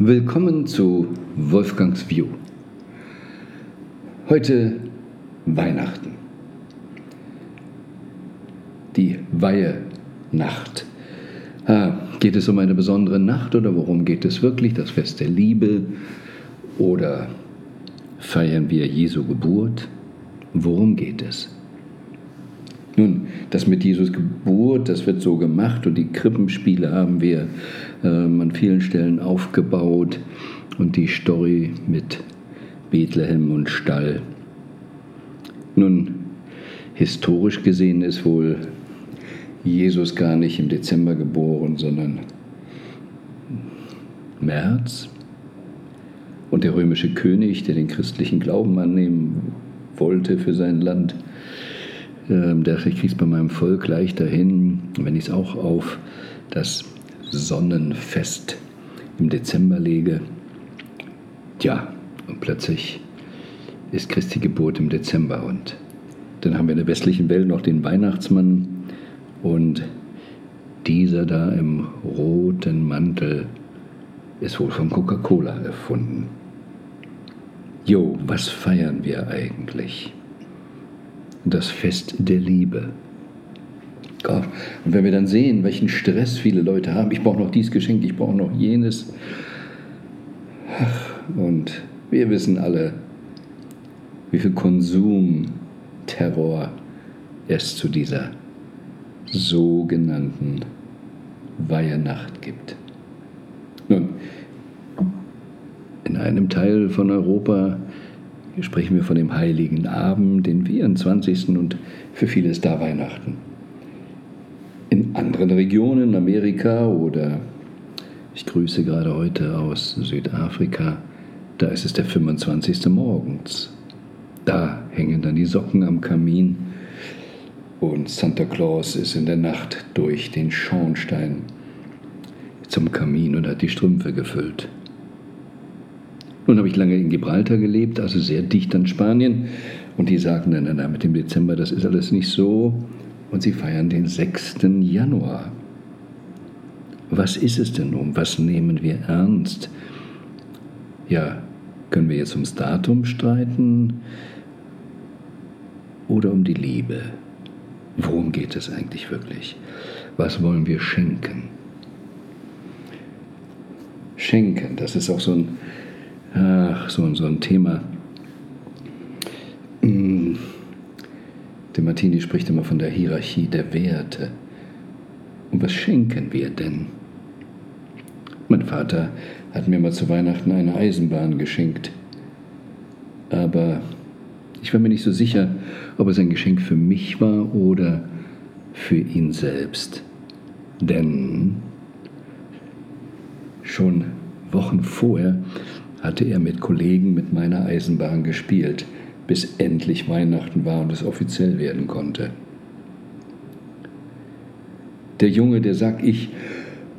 Willkommen zu Wolfgangs View. Heute Weihnachten. Die Weihenacht. Ah, geht es um eine besondere Nacht oder worum geht es wirklich? Das Fest der Liebe? Oder feiern wir Jesu Geburt? Worum geht es? Nun, das mit Jesus Geburt, das wird so gemacht und die Krippenspiele haben wir äh, an vielen Stellen aufgebaut und die Story mit Bethlehem und Stall. Nun, historisch gesehen ist wohl Jesus gar nicht im Dezember geboren, sondern März. Und der römische König, der den christlichen Glauben annehmen wollte für sein Land, ähm, der ich kriege es bei meinem Volk leichter hin, wenn ich es auch auf das Sonnenfest im Dezember lege. Ja, und plötzlich ist Christi Geburt im Dezember und dann haben wir in der westlichen Welt noch den Weihnachtsmann und dieser da im roten Mantel ist wohl von Coca-Cola erfunden. Jo, was feiern wir eigentlich? Das Fest der Liebe. Gott. Und wenn wir dann sehen, welchen Stress viele Leute haben, ich brauche noch dies Geschenk, ich brauche noch jenes. Und wir wissen alle, wie viel Konsumterror es zu dieser sogenannten Weihenacht gibt. Nun, in einem Teil von Europa sprechen wir von dem heiligen Abend, den 24. und für viele ist da Weihnachten. In anderen Regionen, Amerika oder ich grüße gerade heute aus Südafrika, da ist es der 25. morgens. Da hängen dann die Socken am Kamin und Santa Claus ist in der Nacht durch den Schornstein zum Kamin und hat die Strümpfe gefüllt. Nun habe ich lange in Gibraltar gelebt, also sehr dicht an Spanien. Und die sagten dann, na, mit dem Dezember, das ist alles nicht so. Und sie feiern den 6. Januar. Was ist es denn nun? Was nehmen wir ernst? Ja, können wir jetzt ums Datum streiten oder um die Liebe? Worum geht es eigentlich wirklich? Was wollen wir schenken? Schenken, das ist auch so ein Ach, so, so ein Thema. Mm. Der Martini spricht immer von der Hierarchie der Werte. Und was schenken wir denn? Mein Vater hat mir mal zu Weihnachten eine Eisenbahn geschenkt. Aber ich war mir nicht so sicher, ob es ein Geschenk für mich war oder für ihn selbst. Denn schon Wochen vorher hatte er mit Kollegen mit meiner Eisenbahn gespielt, bis endlich Weihnachten war und es offiziell werden konnte. Der Junge, der sagt, ich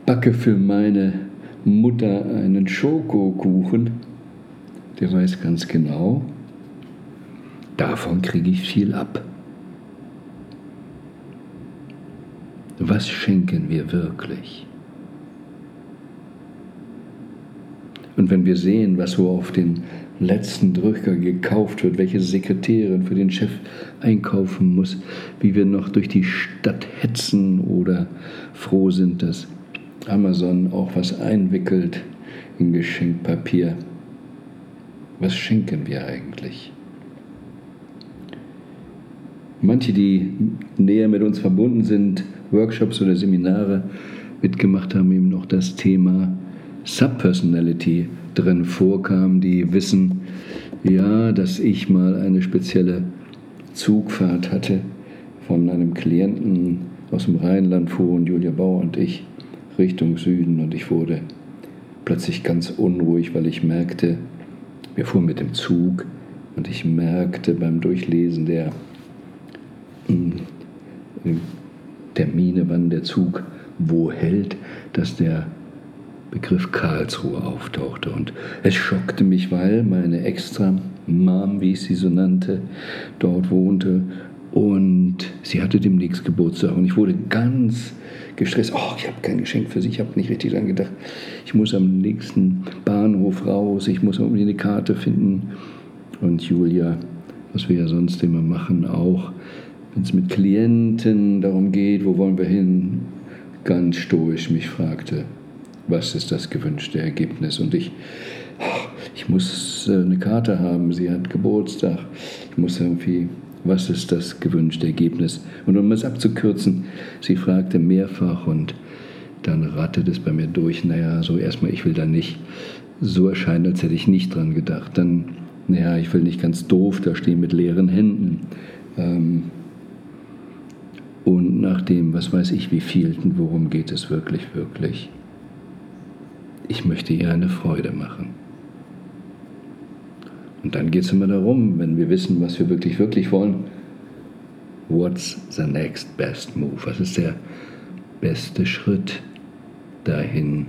backe für meine Mutter einen Schokokuchen, der weiß ganz genau, davon kriege ich viel ab. Was schenken wir wirklich? Und wenn wir sehen, was so auf den letzten Drücker gekauft wird, welche Sekretärin für den Chef einkaufen muss, wie wir noch durch die Stadt hetzen oder froh sind, dass Amazon auch was einwickelt in Geschenkpapier. Was schenken wir eigentlich? Manche, die näher mit uns verbunden sind, Workshops oder Seminare mitgemacht haben, eben noch das Thema Subpersonality drin vorkam, die wissen, ja, dass ich mal eine spezielle Zugfahrt hatte von einem Klienten aus dem Rheinland fuhren Julia Bauer und ich Richtung Süden und ich wurde plötzlich ganz unruhig, weil ich merkte, wir fuhren mit dem Zug und ich merkte beim Durchlesen der Termine, wann der Zug wo hält, dass der Begriff Karlsruhe auftauchte. Und es schockte mich, weil meine extra Mom, wie ich sie so nannte, dort wohnte Und sie hatte demnächst Geburtstag und ich wurde ganz gestresst. Oh, ich habe kein Geschenk für sie, ich habe nicht richtig dran gedacht. Ich muss am nächsten Bahnhof raus, ich muss irgendwie eine Karte finden. Und Julia, was wir ja sonst immer machen, auch wenn es mit Klienten darum geht, wo wollen wir hin, ganz stoisch mich fragte, was ist das gewünschte Ergebnis? Und ich, ich muss äh, eine Karte haben, sie hat Geburtstag, ich muss irgendwie, was ist das gewünschte Ergebnis? Und um es abzukürzen, sie fragte mehrfach und dann rattete es bei mir durch, naja, so erstmal, ich will da nicht so erscheinen, als hätte ich nicht dran gedacht. Dann, naja, ich will nicht ganz doof da stehen mit leeren Händen. Ähm, und nach dem, was weiß ich, wie vielten, worum geht es wirklich, wirklich? Ich möchte ihr eine Freude machen. Und dann geht es immer darum, wenn wir wissen, was wir wirklich, wirklich wollen, what's the next best move? Was ist der beste Schritt dahin?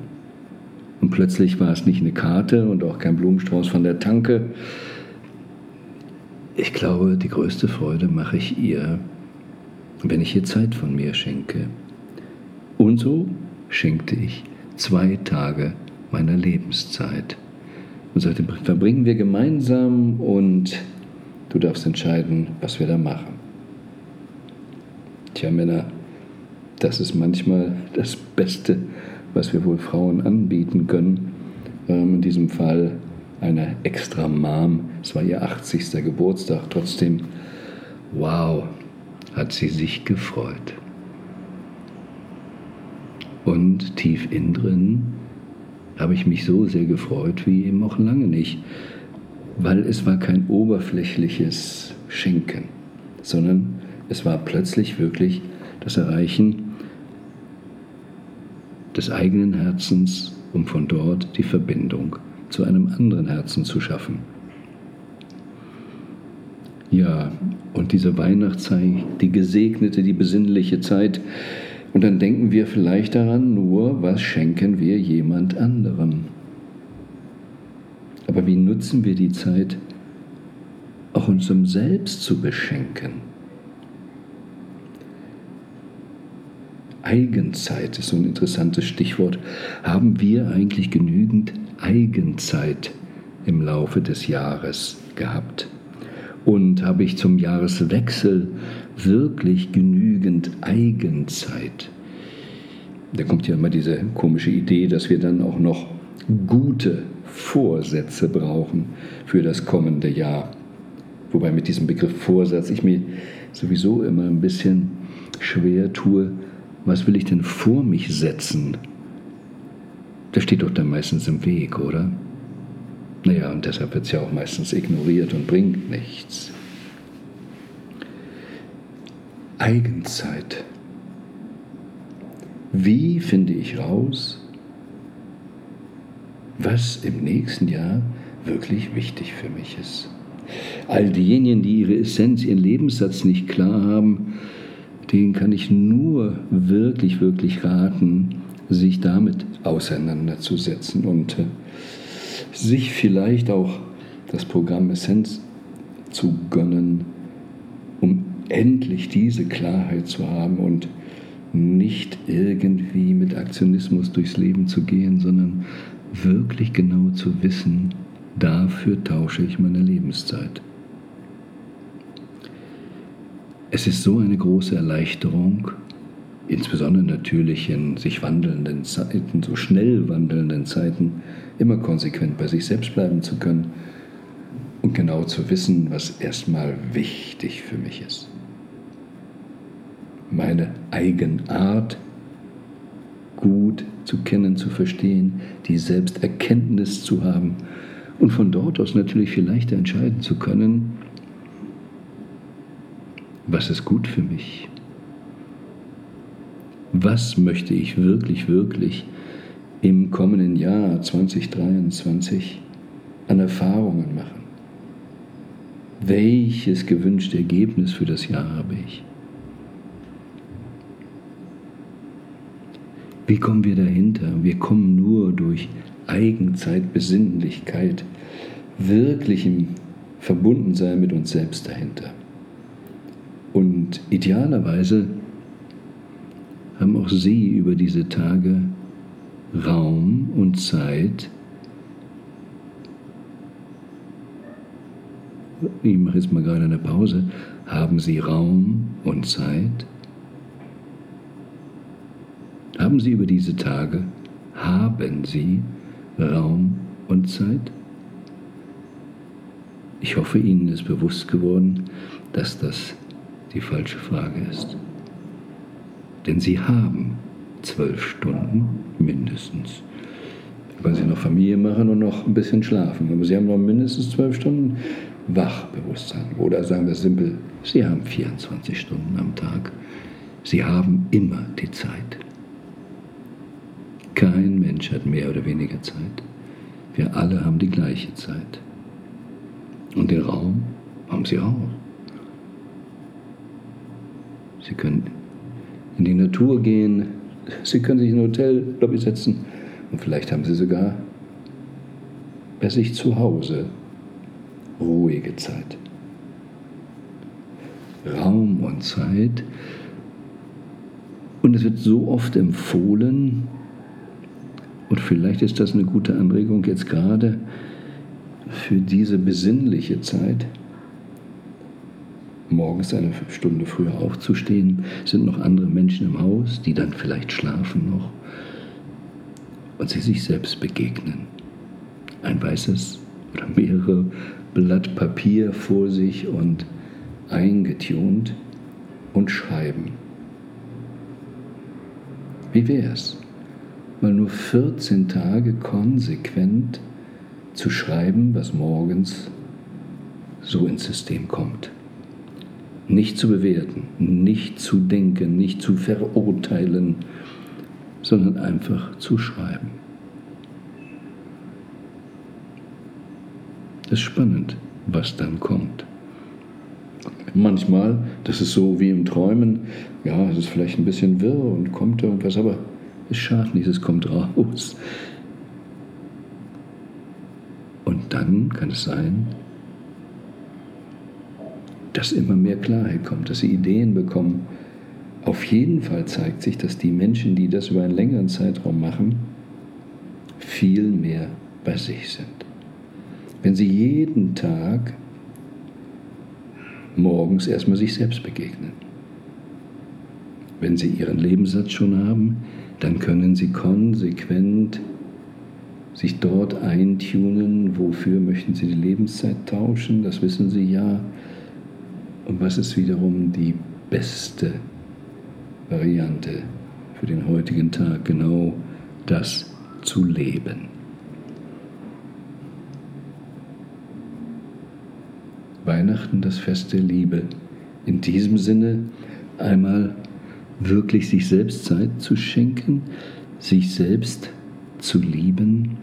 Und plötzlich war es nicht eine Karte und auch kein Blumenstrauß von der Tanke. Ich glaube, die größte Freude mache ich ihr, wenn ich ihr Zeit von mir schenke. Und so schenkte ich zwei Tage meiner Lebenszeit und sagte, verbringen wir gemeinsam und du darfst entscheiden, was wir da machen. Tja, Männer, das ist manchmal das Beste, was wir wohl Frauen anbieten können. Ähm, in diesem Fall eine extra Mom. Es war ihr 80. Geburtstag. Trotzdem, wow, hat sie sich gefreut. Und tief innen drin habe ich mich so sehr gefreut wie eben auch lange nicht, weil es war kein oberflächliches Schenken, sondern es war plötzlich wirklich das Erreichen des eigenen Herzens, um von dort die Verbindung zu einem anderen Herzen zu schaffen. Ja, und diese Weihnachtszeit, die gesegnete, die besinnliche Zeit. Und dann denken wir vielleicht daran, nur was schenken wir jemand anderem. Aber wie nutzen wir die Zeit, auch unserem Selbst zu beschenken? Eigenzeit ist so ein interessantes Stichwort. Haben wir eigentlich genügend Eigenzeit im Laufe des Jahres gehabt? Und habe ich zum Jahreswechsel wirklich genügend Eigenzeit? Da kommt ja immer diese komische Idee, dass wir dann auch noch gute Vorsätze brauchen für das kommende Jahr. Wobei mit diesem Begriff Vorsatz ich mir sowieso immer ein bisschen schwer tue. Was will ich denn vor mich setzen? Das steht doch dann meistens im Weg, oder? Naja, und deshalb wird es ja auch meistens ignoriert und bringt nichts. Eigenzeit. Wie finde ich raus, was im nächsten Jahr wirklich wichtig für mich ist? All diejenigen, die ihre Essenz, ihren Lebenssatz nicht klar haben, denen kann ich nur wirklich, wirklich raten, sich damit auseinanderzusetzen und äh, sich vielleicht auch das Programm Essenz zu gönnen, endlich diese Klarheit zu haben und nicht irgendwie mit Aktionismus durchs Leben zu gehen, sondern wirklich genau zu wissen, dafür tausche ich meine Lebenszeit. Es ist so eine große Erleichterung, insbesondere natürlich in sich wandelnden Zeiten, so schnell wandelnden Zeiten, immer konsequent bei sich selbst bleiben zu können und genau zu wissen, was erstmal wichtig für mich ist. Meine Eigenart gut zu kennen, zu verstehen, die Selbsterkenntnis zu haben und von dort aus natürlich viel leichter entscheiden zu können, was ist gut für mich, was möchte ich wirklich, wirklich im kommenden Jahr 2023 an Erfahrungen machen? Welches gewünschte Ergebnis für das Jahr habe ich? Wie kommen wir dahinter? Wir kommen nur durch Eigenzeit, Besinnlichkeit, wirklichem Verbundensein mit uns selbst dahinter. Und idealerweise haben auch Sie über diese Tage Raum und Zeit. Ich mache jetzt mal gerade eine Pause. Haben Sie Raum und Zeit? Haben Sie über diese Tage, haben Sie Raum und Zeit? Ich hoffe, Ihnen ist bewusst geworden, dass das die falsche Frage ist. Denn Sie haben zwölf Stunden mindestens. Weil Sie noch Familie machen und noch ein bisschen schlafen. Aber Sie haben noch mindestens zwölf Stunden Wachbewusstsein. Oder sagen wir simpel, Sie haben 24 Stunden am Tag. Sie haben immer die Zeit. Kein Mensch hat mehr oder weniger Zeit. Wir alle haben die gleiche Zeit. Und den Raum haben Sie auch. Sie können in die Natur gehen, Sie können sich in ein Hotellobby setzen und vielleicht haben Sie sogar bei sich zu Hause ruhige Zeit. Raum und Zeit. Und es wird so oft empfohlen, und vielleicht ist das eine gute Anregung jetzt gerade für diese besinnliche Zeit, morgens eine Stunde früher aufzustehen, sind noch andere Menschen im Haus, die dann vielleicht schlafen noch und sie sich selbst begegnen. Ein weißes oder mehrere Blatt Papier vor sich und eingetunt und schreiben. Wie wäre es, mal nur 14 Tage konsequent zu schreiben, was morgens so ins System kommt? Nicht zu bewerten, nicht zu denken, nicht zu verurteilen, sondern einfach zu schreiben. Das ist spannend, was dann kommt. Manchmal, das ist so wie im Träumen, ja, es ist vielleicht ein bisschen wirr und kommt irgendwas, aber es schadet nicht, es kommt raus. Und dann kann es sein, dass immer mehr Klarheit kommt, dass sie Ideen bekommen. Auf jeden Fall zeigt sich, dass die Menschen, die das über einen längeren Zeitraum machen, viel mehr bei sich sind. Wenn sie jeden Tag morgens erstmal sich selbst begegnen. Wenn sie ihren Lebenssatz schon haben, dann können sie konsequent sich dort eintunen, wofür möchten sie die Lebenszeit tauschen, das wissen sie ja. Und was ist wiederum die beste Variante für den heutigen Tag, genau das zu leben. Weihnachten das Fest der Liebe. In diesem Sinne einmal wirklich sich selbst Zeit zu schenken, sich selbst zu lieben,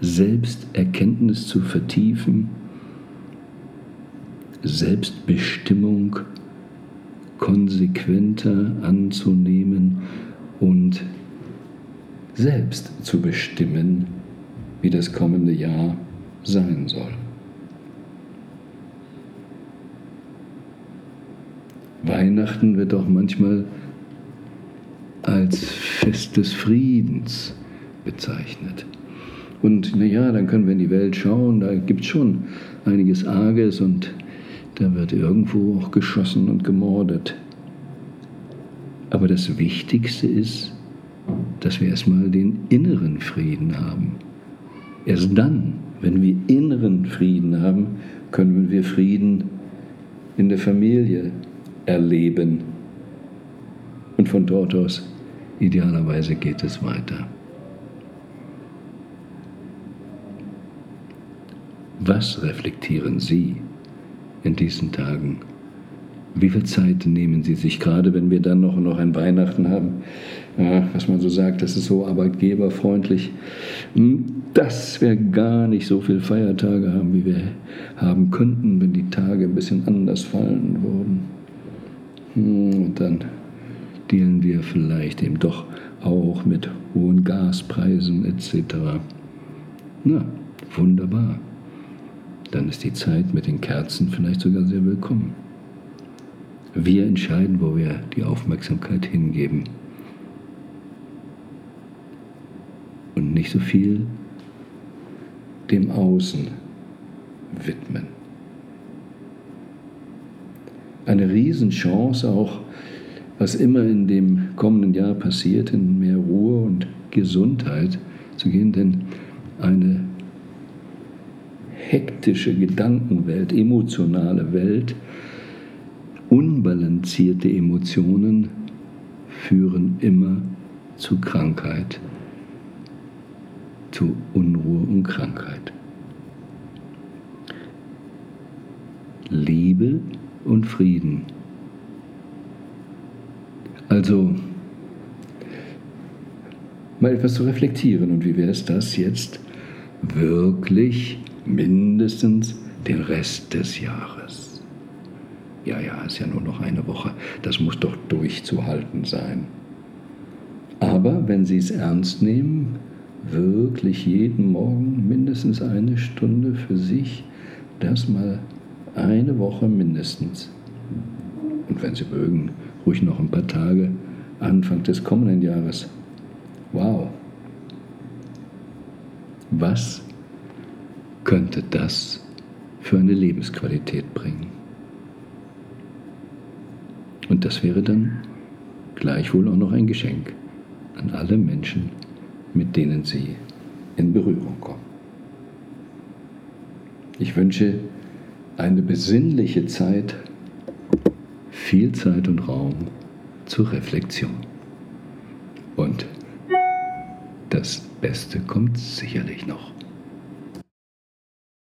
Selbsterkenntnis zu vertiefen, Selbstbestimmung konsequenter anzunehmen und selbst zu bestimmen, wie das kommende Jahr sein soll. Weihnachten wird auch manchmal als Fest des Friedens bezeichnet. Und naja, dann können wir in die Welt schauen, da gibt es schon einiges Arges und da wird irgendwo auch geschossen und gemordet. Aber das Wichtigste ist, dass wir erstmal den inneren Frieden haben. Erst dann, wenn wir inneren Frieden haben, können wir Frieden in der Familie erleben. Und von dort aus, idealerweise, geht es weiter. Was reflektieren Sie in diesen Tagen? Wie viel Zeit nehmen Sie sich, gerade wenn wir dann noch, noch ein Weihnachten haben, ja, was man so sagt, das ist so arbeitgeberfreundlich, hm, dass wir gar nicht so viele Feiertage haben, wie wir haben könnten, wenn die Tage ein bisschen anders fallen würden. Hm, und dann dealen wir vielleicht eben doch auch mit hohen Gaspreisen etc. Na, wunderbar. Dann ist die Zeit mit den Kerzen vielleicht sogar sehr willkommen. Wir entscheiden, wo wir die Aufmerksamkeit hingeben. Und nicht so viel dem Außen widmen. Eine Riesenchance auch, was immer in dem kommenden Jahr passiert, in mehr Ruhe und Gesundheit zu gehen, denn eine hektische Gedankenwelt, emotionale Welt, unbalancierte Emotionen führen immer zu Krankheit, zu Unruhe und Krankheit. Liebe und Frieden. Also mal etwas zu reflektieren. Und wie wäre es das jetzt wirklich mindestens den Rest des Jahres? Ja, ja, ist ja nur noch eine Woche. Das muss doch durchzuhalten sein. Aber wenn Sie es ernst nehmen, wirklich jeden Morgen mindestens eine Stunde für sich, das mal eine Woche mindestens. Und wenn Sie mögen, ruhig noch ein paar Tage Anfang des kommenden Jahres. Wow. Was könnte das für eine Lebensqualität bringen? Und das wäre dann gleichwohl auch noch ein Geschenk an alle Menschen, mit denen Sie in Berührung kommen. Ich wünsche eine besinnliche Zeit, viel Zeit und Raum zur Reflexion. Und das Beste kommt sicherlich noch.